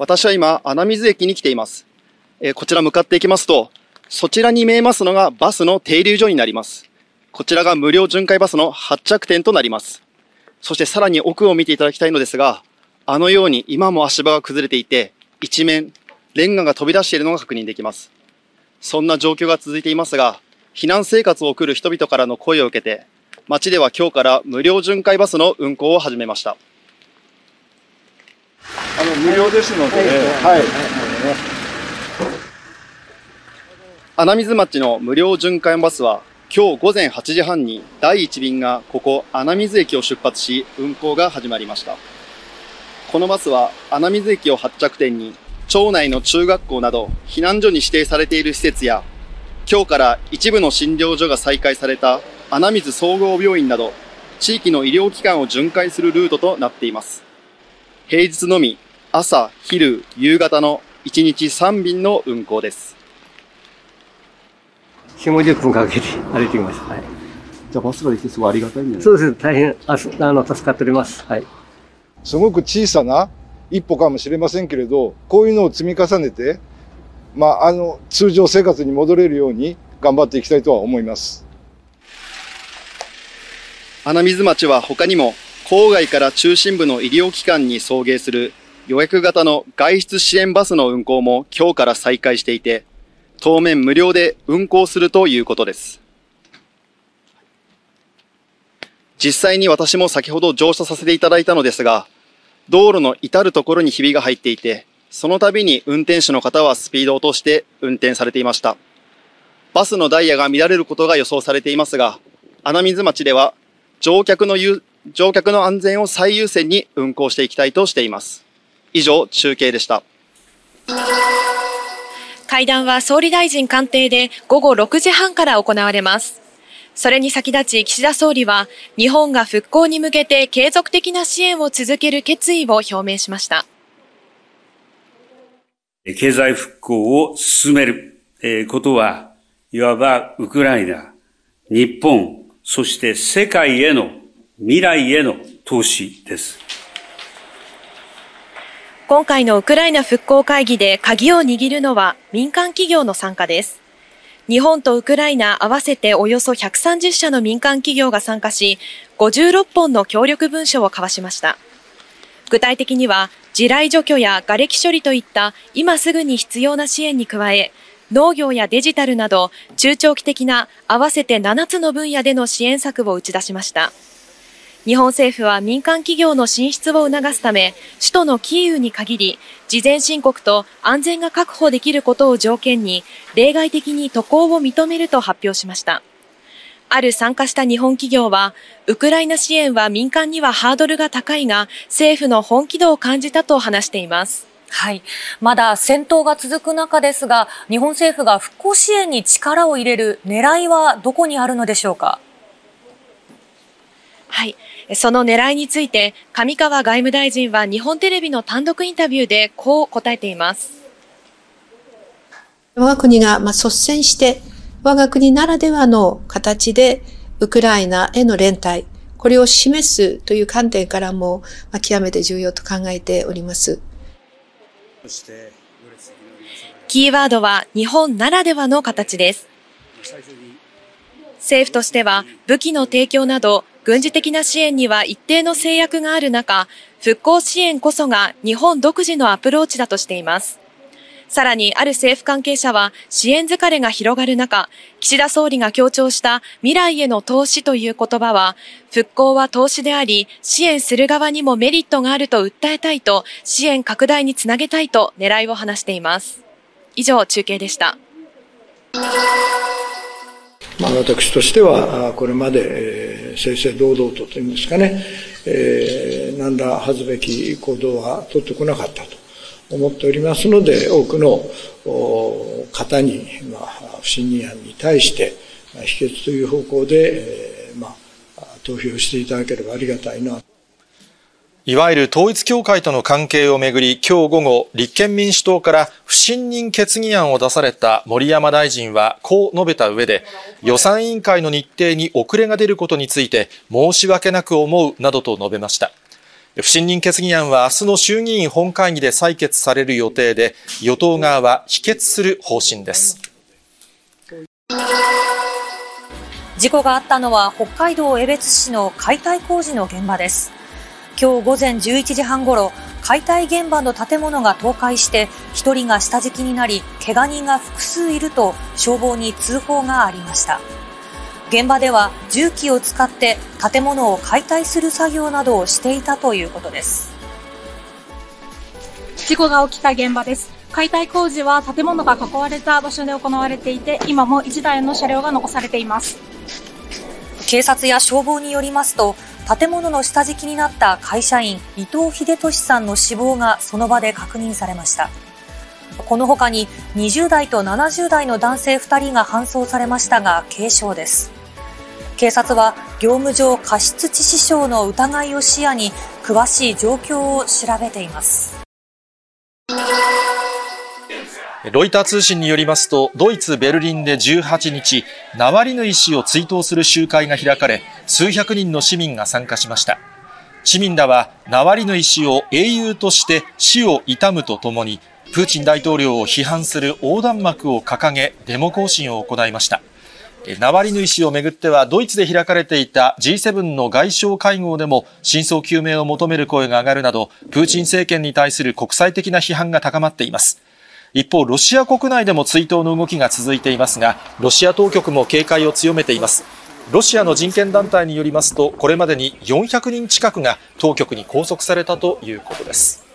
私は今、穴水駅に来ています。え、こちら向かっていきますと、そちらに見えますのがバスの停留所になります。こちらが無料巡回バスの発着点となります。そしてさらに奥を見ていただきたいのですが、あのように今も足場が崩れていて、一面、レンガが飛び出しているのが確認できます。そんな状況が続いていますが、避難生活を送る人々からの声を受けて、町では今日から無料巡回バスの運行を始めました。あの無料ですので、はい。穴水町の無料巡回バスは今日午前8時半に第1便がここ穴水駅を出発し運行が始まりました。このバスは穴水駅を発着点に町内の中学校など避難所に指定されている施設や今日から一部の診療所が再開された穴水総合病院など地域の医療機関を巡回するルートとなっています。平日のみ朝、昼、夕方の1日3便の運行です。4、50分かけて歩いてきました。はい。じゃあバスができてすごいありがたいんですそうです。大変、ああの、助かっております。はい。すごく小さな一歩かもしれませんけれど、こういうのを積み重ねて、まあ、あの、通常生活に戻れるように頑張っていきたいとは思います。穴水町は他にも、郊外から中心部の医療機関に送迎する予約型の外出支援バスの運行も今日から再開していて、当面無料で運行するということです。実際に私も先ほど乗車させていただいたのですが、道路の至るところにひびが入っていて、その度に運転手の方はスピードを落として運転されていました。バスのダイヤが乱れることが予想されていますが、穴水町では乗客の乗客の安全を最優先に運行していきたいとしています。以上、中継でした。会談は総理大臣官邸で午後6時半から行われます。それに先立ち岸田総理は日本が復興に向けて継続的な支援を続ける決意を表明しました。経済復興を進めることは、いわばウクライナ、日本、そして世界への未来への投資です。今回のウクライナ復興会議で鍵を握るのは民間企業の参加です。日本とウクライナ合わせておよそ130社の民間企業が参加し、56本の協力文書を交わしました。具体的には、地雷除去や瓦礫処理といった今すぐに必要な支援に加え、農業やデジタルなど中長期的な合わせて7つの分野での支援策を打ち出しました。日本政府は民間企業の進出を促すため、首都のキーウに限り、事前申告と安全が確保できることを条件に、例外的に渡航を認めると発表しました。ある参加した日本企業は、ウクライナ支援は民間にはハードルが高いが、政府の本気度を感じたと話しています。はい。まだ戦闘が続く中ですが、日本政府が復興支援に力を入れる狙いはどこにあるのでしょうか？はい。その狙いについて、上川外務大臣は日本テレビの単独インタビューでこう答えています。我が国が率先して、我が国ならではの形で、ウクライナへの連帯、これを示すという観点からも、極めて重要と考えております。キーワードは日本ならではの形です。政府としては武器の提供など軍事的な支援には一定の制約がある中、復興支援こそが日本独自のアプローチだとしています。さらに、ある政府関係者は、支援疲れが広がる中、岸田総理が強調した未来への投資という言葉は、復興は投資であり、支援する側にもメリットがあると訴えたいと、支援拡大につなげたいと狙いを話しています。以上、中継でした。私としては、これまで、えー、正々堂々とといいますかね、えー、何ら恥ずべき行動は取ってこなかったと思っておりますので、多くの方に、まあ、不信任案に対して、否決という方向で、えー、まあ、投票していただければありがたいな。いわゆる統一教会との関係をめぐり、今日午後、立憲民主党から不信任決議案を出された森山大臣は、こう述べた上で、予算委員会の日程に遅れが出ることについて、申し訳なく思うなどと述べました。不信任決議案は明日の衆議院本会議で採決される予定で、与党側は否決する方針です。事故があったのは北海道江別市の解体工事の現場です。今日午前11時半ごろ、解体現場の建物が倒壊して、1人が下敷きになり、怪我人が複数いると消防に通報がありました。現場では重機を使って建物を解体する作業などをしていたということです。事故が起きた現場です。解体工事は建物が囲われた場所で行われていて、今も1台の車両が残されています。警察や消防によりますと、建物の下敷きになった会社員、伊藤秀俊さんの死亡がその場で確認されました。この他に20代と70代の男性2人が搬送されましたが、軽傷です。警察は業務上過失致死傷の疑いを視野に、詳しい状況を調べています。ロイター通信によりますと、ドイツ・ベルリンで18日、ナワリヌイ氏を追悼する集会が開かれ、数百人の市民が参加しました。市民らは、ナワリヌイ氏を英雄として死を悼むとともに、プーチン大統領を批判する横断幕を掲げ、デモ行進を行いました。ナワリヌイ氏をめぐっては、ドイツで開かれていた G7 の外相会合でも、真相究明を求める声が上がるなど、プーチン政権に対する国際的な批判が高まっています。一方、ロシア国内でも追悼の動きが続いていますが、ロシア当局も警戒を強めています。ロシアの人権団体によりますと、これまでに400人近くが当局に拘束されたということです。